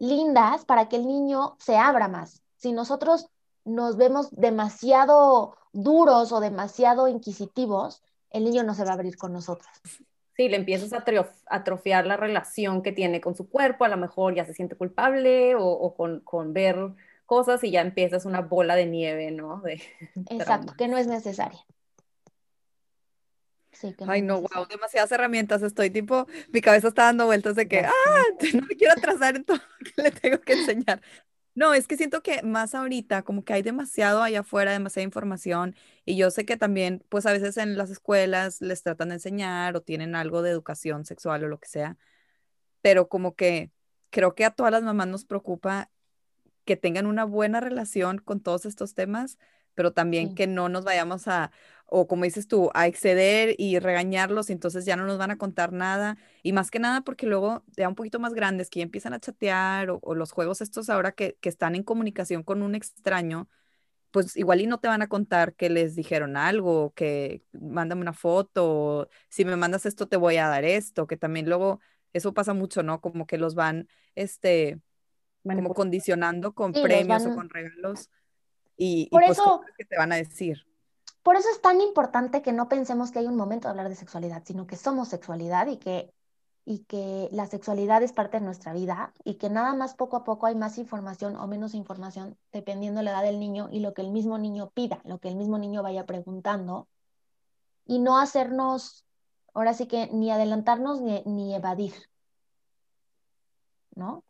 [SPEAKER 1] lindas para que el niño se abra más, si nosotros nos vemos demasiado duros o demasiado inquisitivos, el niño no se va a abrir con nosotros.
[SPEAKER 2] Sí, le empiezas a atrofiar la relación que tiene con su cuerpo, a lo mejor ya se siente culpable o, con, ver cosas y ya empiezas una bola de nieve, ¿no?
[SPEAKER 1] Exacto, que no es necesaria.
[SPEAKER 3] Sí, Ay, no, wow, demasiadas herramientas. Estoy tipo, mi cabeza está dando vueltas de que, ah, no me quiero atrasar en todo lo que le tengo que enseñar. No, es que siento que más ahorita, como que hay demasiado allá afuera, demasiada información, y yo sé que también, pues a veces en las escuelas les tratan de enseñar o tienen algo de educación sexual o lo que sea, pero como que creo que a todas las mamás nos preocupa que tengan una buena relación con todos estos temas, pero también que no nos vayamos a, o como dices tú, a exceder y regañarlos y entonces ya no nos van a contar nada. Y más que nada porque luego ya un poquito más grandes que ya empiezan a chatear o, los juegos estos ahora que, que, están en comunicación con un extraño, pues igual y no te van a contar que les dijeron algo, que mándame una foto, si me mandas esto te voy a dar esto, que también luego eso pasa mucho, ¿no? Como que los van, este, como condicionando con premios o con regalos y,
[SPEAKER 1] Por
[SPEAKER 3] y
[SPEAKER 1] pues eso...
[SPEAKER 3] que te van a decir.
[SPEAKER 1] Por eso es tan importante que no pensemos que hay un momento de hablar de sexualidad, sino que somos sexualidad y que, y que la sexualidad es parte de nuestra vida y que nada más poco a poco hay más información o menos información dependiendo de la edad del niño y lo que el mismo niño pida, lo que el mismo niño vaya preguntando y no hacernos, ahora sí que ni adelantarnos ni, ni evadir, ¿no?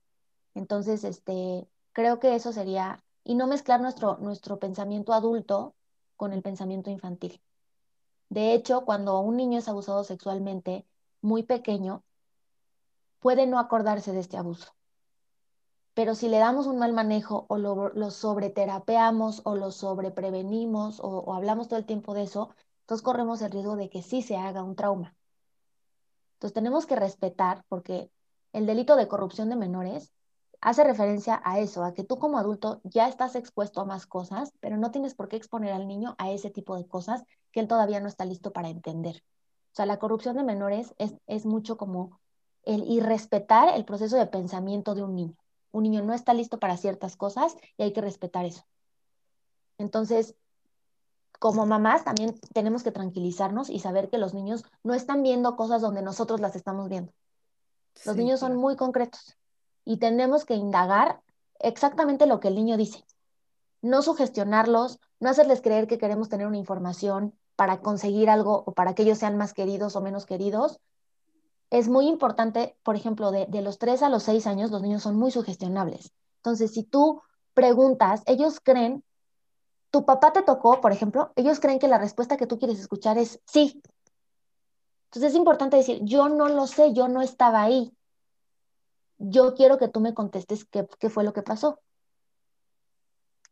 [SPEAKER 1] Entonces, este, creo que eso sería, y no mezclar nuestro, nuestro pensamiento adulto con el pensamiento infantil. De hecho, cuando un niño es abusado sexualmente muy pequeño, puede no acordarse de este abuso. Pero si le damos un mal manejo o lo, lo sobreterapeamos o lo sobreprevenimos o, o hablamos todo el tiempo de eso, entonces corremos el riesgo de que sí se haga un trauma. Entonces tenemos que respetar porque el delito de corrupción de menores hace referencia a eso, a que tú como adulto ya estás expuesto a más cosas, pero no tienes por qué exponer al niño a ese tipo de cosas que él todavía no está listo para entender. O sea, la corrupción de menores es, es mucho como el irrespetar el proceso de pensamiento de un niño. Un niño no está listo para ciertas cosas y hay que respetar eso. Entonces, como mamás también tenemos que tranquilizarnos y saber que los niños no están viendo cosas donde nosotros las estamos viendo. Los niños son muy concretos y tenemos que indagar exactamente lo que el niño dice. No sugestionarlos, no hacerles creer que queremos tener una información para conseguir algo o para que ellos sean más queridos o menos queridos. Es muy importante, por ejemplo, de, de los 3 a los 6 años, los niños son muy sugestionables. Entonces, si tú preguntas, ellos creen, tu papá te tocó, por ejemplo, ellos creen que la respuesta que tú quieres escuchar es sí. Entonces es importante decir, yo no lo sé, yo no estaba ahí yo quiero que tú me contestes qué, fue lo que pasó.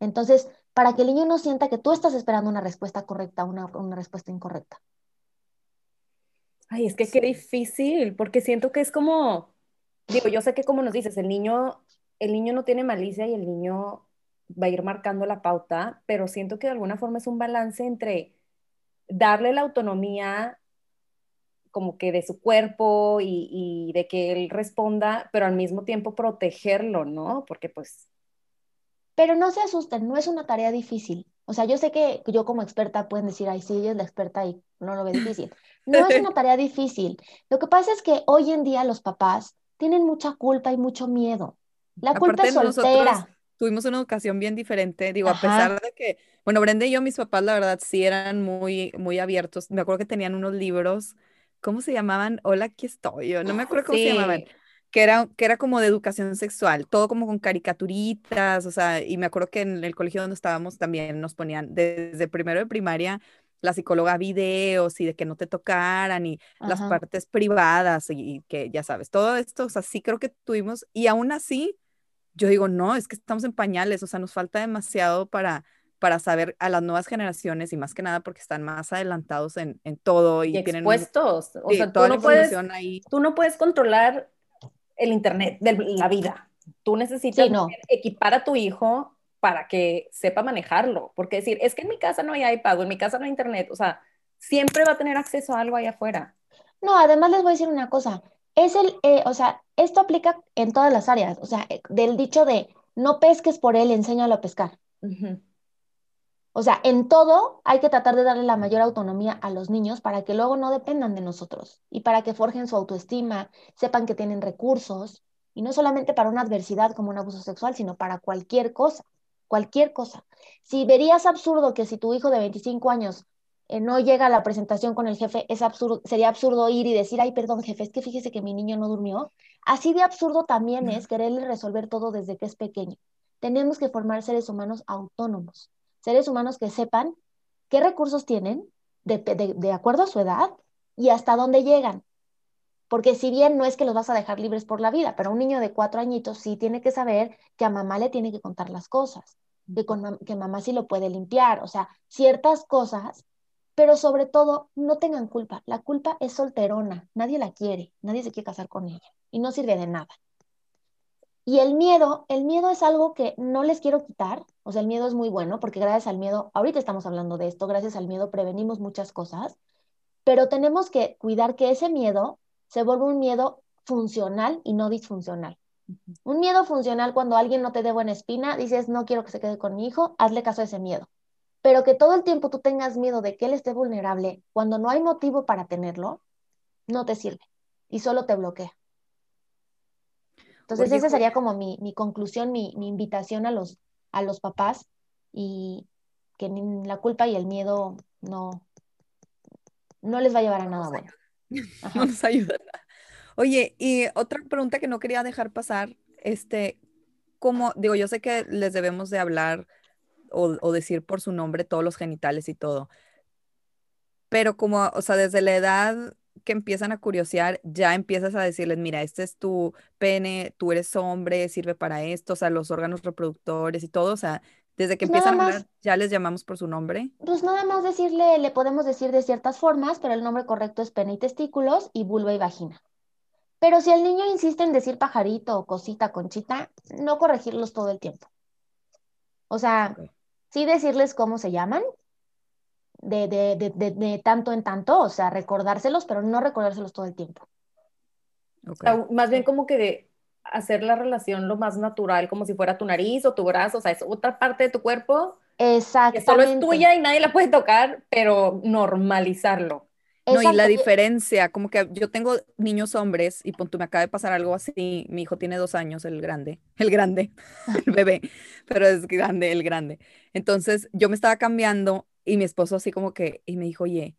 [SPEAKER 1] Entonces, para que el niño no sienta que tú estás esperando una respuesta correcta, una, una respuesta incorrecta.
[SPEAKER 2] Ay, es que qué difícil, porque siento que es como, digo, yo sé que como nos dices, el niño, el niño no tiene malicia y el niño va a ir marcando la pauta, pero siento que de alguna forma es un balance entre darle la autonomía como que de su cuerpo y, y, de que él responda, pero al mismo tiempo protegerlo, ¿no? Porque pues...
[SPEAKER 1] Pero no se asusten, no es una tarea difícil. O sea, yo sé que yo como experta pueden decir, ay, sí, ella es la experta y no lo ve difícil. No es una tarea difícil. Lo que pasa es que hoy en día los papás tienen mucha culpa y mucho miedo. La culpa es soltera
[SPEAKER 3] tuvimos una educación bien diferente, digo, a pesar de que, bueno, Brenda y yo, mis papás, la verdad, sí eran muy, muy abiertos. Me acuerdo que tenían unos libros, ¿cómo se llamaban? Hola, aquí estoy yo, no me acuerdo cómo se llamaban. Que era, que era como de educación sexual, todo como con caricaturitas, o sea, y me acuerdo que en el colegio donde estábamos también nos ponían desde primero de primaria la psicóloga videos y de que no te tocaran y las partes privadas y, y, que ya sabes, todo esto, o sea, sí creo que tuvimos y aún así yo digo, no, es que estamos en pañales, o sea, nos falta demasiado para, para saber a las nuevas generaciones y más que nada porque están más adelantados en, en todo y, tienen
[SPEAKER 2] expuestos. o sea, toda la información ahí. Tú no puedes controlar el internet de la vida. Tú necesitas equipar a tu hijo para que sepa manejarlo, porque decir, es que en mi casa no hay iPad o en mi casa no hay internet, o sea, siempre va a tener acceso a algo ahí afuera.
[SPEAKER 1] No, además les voy a decir una cosa, es el, eh, o sea, esto aplica en todas las áreas, o sea, eh, del dicho de no pesques por él, enséñalo a pescar. O sea, en todo hay que tratar de darle la mayor autonomía a los niños para que luego no dependan de nosotros y para que forjen su autoestima, sepan que tienen recursos, y no solamente para una adversidad como un abuso sexual, sino para cualquier cosa, cualquier cosa. Si verías absurdo que si tu hijo de 25 años eh, no llega a la presentación con el jefe, es absurdo, sería absurdo ir y decir, ay, perdón, jefe, es que fíjese que mi niño no durmió. Así de absurdo también es quererle resolver todo desde que es pequeño. Tenemos que formar seres humanos autónomos, seres humanos que sepan qué recursos tienen de, acuerdo a su edad y hasta dónde llegan. Porque si bien no es que los vas a dejar libres por la vida, pero un niño de cuatro añitos sí tiene que saber que a mamá le tiene que contar las cosas, que, con, que mamá sí lo puede limpiar, o sea, ciertas cosas pero sobre todo, no tengan culpa. La culpa es solterona, nadie la quiere, nadie se quiere casar con ella y no sirve de nada. Y el miedo, el miedo es algo que no les quiero quitar, o sea, el miedo es muy bueno porque gracias al miedo, ahorita estamos hablando de esto, gracias al miedo prevenimos muchas cosas, pero tenemos que cuidar que ese miedo se vuelva un miedo funcional y no disfuncional. Un miedo funcional cuando alguien no te dé buena espina, dices, no quiero que se quede con mi hijo, hazle caso a ese miedo pero que todo el tiempo tú tengas miedo de que él esté vulnerable cuando no hay motivo para tenerlo, no te sirve y solo te bloquea. Entonces, esa sería como mi, conclusión, mi, invitación a los, a los papás y que la culpa y el miedo no, no les va a llevar a nada bueno.
[SPEAKER 3] No nos ayuda. Oye, y otra pregunta que no quería dejar pasar, este, como digo, yo sé que les debemos de hablar o, decir por su nombre todos los genitales y todo. Pero como, o sea, desde la edad que empiezan a curiosear, ya empiezas a decirles, mira, este es tu pene, tú eres hombre, sirve para esto, o sea, los órganos reproductores y todo, o sea, desde que empiezan a hablar, ya les llamamos por su nombre.
[SPEAKER 1] Pues nada más decirle, le podemos decir de ciertas formas, pero el nombre correcto es pene y testículos y vulva y vagina. Pero si el niño insiste en decir pajarito o cosita, conchita, no corregirlos todo el tiempo. O sea, sí decirles cómo se llaman, de, de, de, de, tanto en tanto, o sea, recordárselos, pero no recordárselos todo el tiempo.
[SPEAKER 2] más bien como que de hacer la relación lo más natural, como si fuera tu nariz o tu brazo, o sea, es otra parte de tu cuerpo.
[SPEAKER 1] Exactamente.
[SPEAKER 2] Que solo es tuya y nadie la puede tocar, pero normalizarlo.
[SPEAKER 3] No, y la diferencia, como que yo tengo niños hombres y punto, me acaba de pasar algo así, mi hijo tiene dos años, el grande, el grande, el bebé, pero es grande, el grande. Entonces yo me estaba cambiando y mi esposo así como que, y me dijo, oye,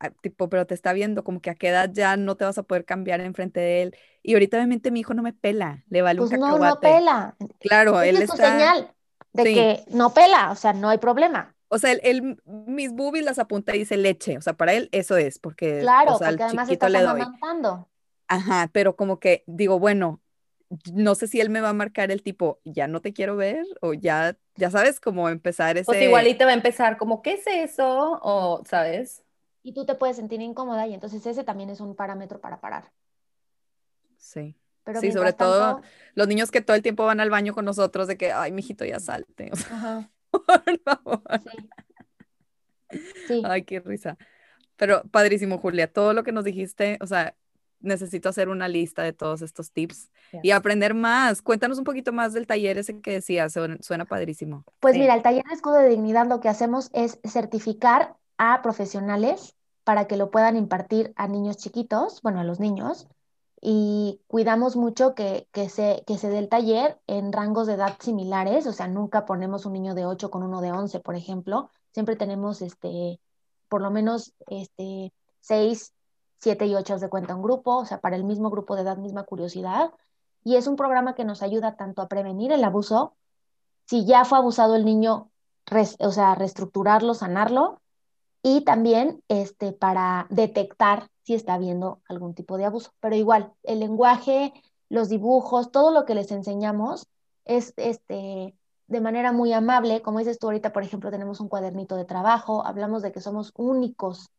[SPEAKER 3] ah, tipo, pero te está viendo, como que a qué edad ya no te vas a poder cambiar enfrente de él. Y ahorita obviamente mi hijo no me pela, le vale
[SPEAKER 1] pues
[SPEAKER 3] un
[SPEAKER 1] no, no pela.
[SPEAKER 3] Claro, él
[SPEAKER 1] es está... señal de que no pela, o sea, no hay problema.
[SPEAKER 3] O sea, él, mis boobies las apunta y dice leche. O sea, para él eso es, porque,
[SPEAKER 1] claro, porque además estás le Ajá,
[SPEAKER 3] pero como que digo, bueno, no sé si él me va a marcar el tipo, ya no te quiero ver, o ya, ya sabes cómo empezar ese...
[SPEAKER 2] Pues igual y te va a empezar como, ¿qué es eso? O, ¿sabes?
[SPEAKER 1] Y tú te puedes sentir incómoda y entonces ese también es un parámetro para parar.
[SPEAKER 3] Sí. Pero sí, sobre todo los niños que todo el tiempo van al baño con nosotros de que, ay, mijito, ya salte. Ajá. Por favor. Sí. sí. Ay, qué risa. Pero padrísimo, Julia, todo lo que nos dijiste, o sea, necesito hacer una lista de todos estos tips y aprender más. Cuéntanos un poquito más del taller ese que decías, suena, padrísimo.
[SPEAKER 1] Pues mira, el taller de escudo de dignidad lo que hacemos es certificar a profesionales para que lo puedan impartir a niños chiquitos, bueno, a los niños, y cuidamos mucho que, que, se, que se dé el taller en rangos de edad similares, o sea, nunca ponemos un niño de 8 con uno de 11, por ejemplo, siempre tenemos este, por lo menos este, 6, 7 y 8 de cuenta un grupo, o sea, para el mismo grupo de edad, misma curiosidad, y es un programa que nos ayuda tanto a prevenir el abuso, si ya fue abusado el niño, o sea, reestructurarlo, sanarlo, y también este, para detectar si está habiendo algún tipo de abuso. Pero igual, el lenguaje, los dibujos, todo lo que les enseñamos es este, de manera muy amable. Como dices tú ahorita, por ejemplo, tenemos un cuadernito de trabajo, hablamos de que somos únicos,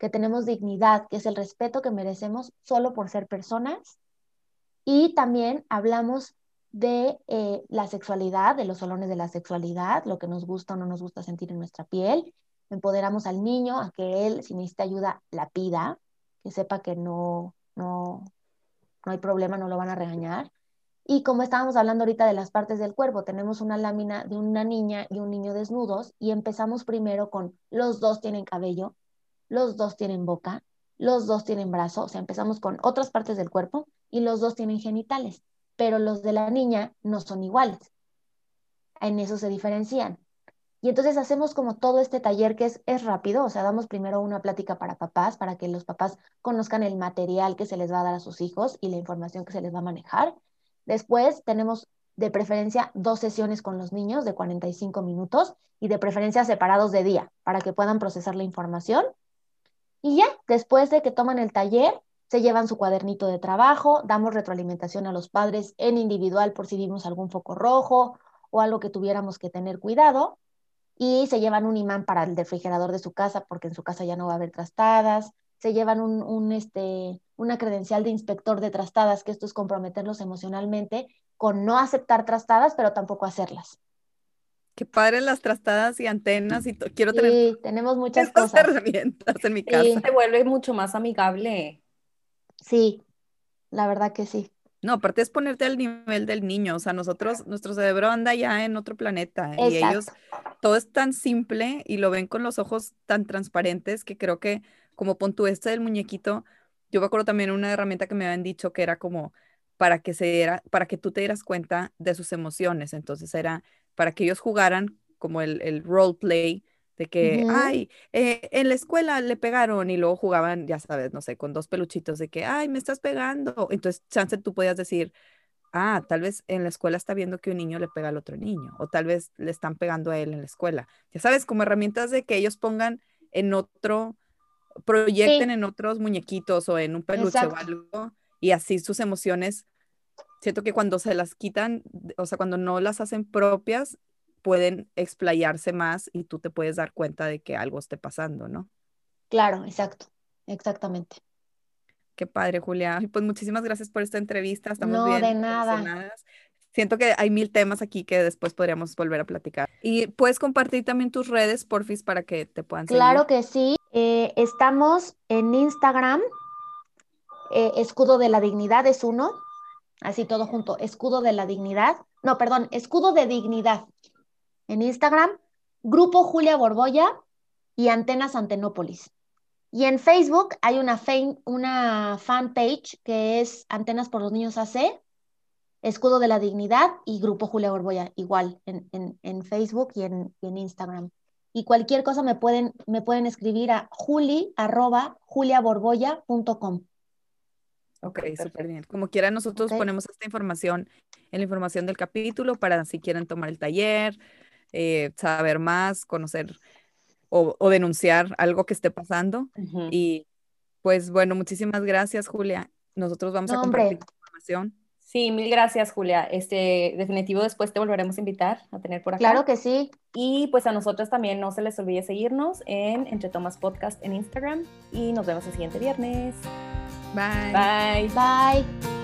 [SPEAKER 1] que tenemos dignidad, que es el respeto que merecemos solo por ser personas. Y también hablamos de eh, la sexualidad, de los salones de la sexualidad, lo que nos gusta o no nos gusta sentir en nuestra piel, empoderamos al niño a que él, si necesita ayuda, la pida, que sepa que no, no, no hay problema, no lo van a regañar. Y como estábamos hablando ahorita de las partes del cuerpo, tenemos una lámina de una niña y un niño desnudos y empezamos primero con los dos tienen cabello, los dos tienen boca, los dos tienen brazo, o sea, empezamos con otras partes del cuerpo y los dos tienen genitales, pero los de la niña no son iguales. En eso se diferencian. Y entonces hacemos como todo este taller que es, es rápido, o sea, damos primero una plática para papás, para que los papás conozcan el material que se les va a dar a sus hijos y la información que se les va a manejar. Después tenemos de preferencia dos sesiones con los niños de 45 minutos y de preferencia separados de día para que puedan procesar la información. Y ya, después de que toman el taller, se llevan su cuadernito de trabajo, damos retroalimentación a los padres en individual por si vimos algún foco rojo o algo que tuviéramos que tener cuidado y se llevan un imán para el refrigerador de su casa porque en su casa ya no va a haber trastadas, se llevan un, este, una credencial de inspector de trastadas, que esto es comprometerlos emocionalmente con no aceptar trastadas, pero tampoco hacerlas.
[SPEAKER 3] Qué padre las trastadas y antenas y quiero tener.
[SPEAKER 1] Sí, tenemos muchas cosas.
[SPEAKER 3] herramientas en mi casa.
[SPEAKER 2] Se vuelve mucho más amigable.
[SPEAKER 1] Sí, la verdad que sí.
[SPEAKER 3] No, aparte es ponerte al nivel del niño, o sea, nosotros, nuestro cerebro anda ya en otro planeta y ellos, todo es tan simple y lo ven con los ojos tan transparentes que creo que como pon tú este del muñequito, yo me acuerdo también una herramienta que me habían dicho que era como para que se diera, para que tú te dieras cuenta de sus emociones, entonces era para que ellos jugaran como el, el role play de que, ay, eh, en la escuela le pegaron y luego jugaban, ya sabes, no sé, con dos peluchitos de que, ay, me estás pegando. Entonces, chance, tú podías decir, ah, tal vez en la escuela está viendo que un niño le pega al otro niño, o tal vez le están pegando a él en la escuela. Ya sabes, como herramientas de que ellos pongan en otro, proyecten en otros muñequitos o en un peluche o algo, y así sus emociones, siento que cuando se las quitan, o sea, cuando no las hacen propias, pueden explayarse más y tú te puedes dar cuenta de que algo esté pasando, ¿no?
[SPEAKER 1] Claro, exacto, exactamente.
[SPEAKER 3] Qué padre, Julia. Pues muchísimas gracias por esta entrevista. Estamos
[SPEAKER 1] no,
[SPEAKER 3] bien
[SPEAKER 1] de nada.
[SPEAKER 3] Siento que hay mil temas aquí que después podríamos volver a platicar. Y puedes compartir también tus redes, porfis, para que te puedan
[SPEAKER 1] seguir. Claro que sí. Eh, estamos en Instagram. Eh, Escudo de la Dignidad es uno. Así todo junto. Escudo de la Dignidad. No, perdón, Escudo de Dignidad en Instagram, Grupo Julia Borboya y Antenas Antenópolis. Y en Facebook hay una, fan, una fanpage que es Antenas por los Niños AC, Escudo de la Dignidad y Grupo Julia Borboya, igual en, en, Facebook y en, Instagram. Y cualquier cosa me pueden, me pueden escribir a juli arroba juliaborboya.com.
[SPEAKER 3] Ok, súper bien. Como quiera, nosotros ponemos esta información en la información del capítulo para si quieren tomar el taller, eh, saber más, conocer o, denunciar algo que esté pasando. Y pues bueno, muchísimas gracias, Julia. Nosotros vamos a compartir información.
[SPEAKER 2] Sí, mil gracias, Julia. Este, definitivo después te volveremos a invitar a tener por acá.
[SPEAKER 1] Claro que sí.
[SPEAKER 2] Y pues a nosotros también no se les olvide seguirnos en Entre Tomas Podcast en Instagram y nos vemos el siguiente viernes.
[SPEAKER 3] Bye.
[SPEAKER 2] Bye.
[SPEAKER 1] Bye.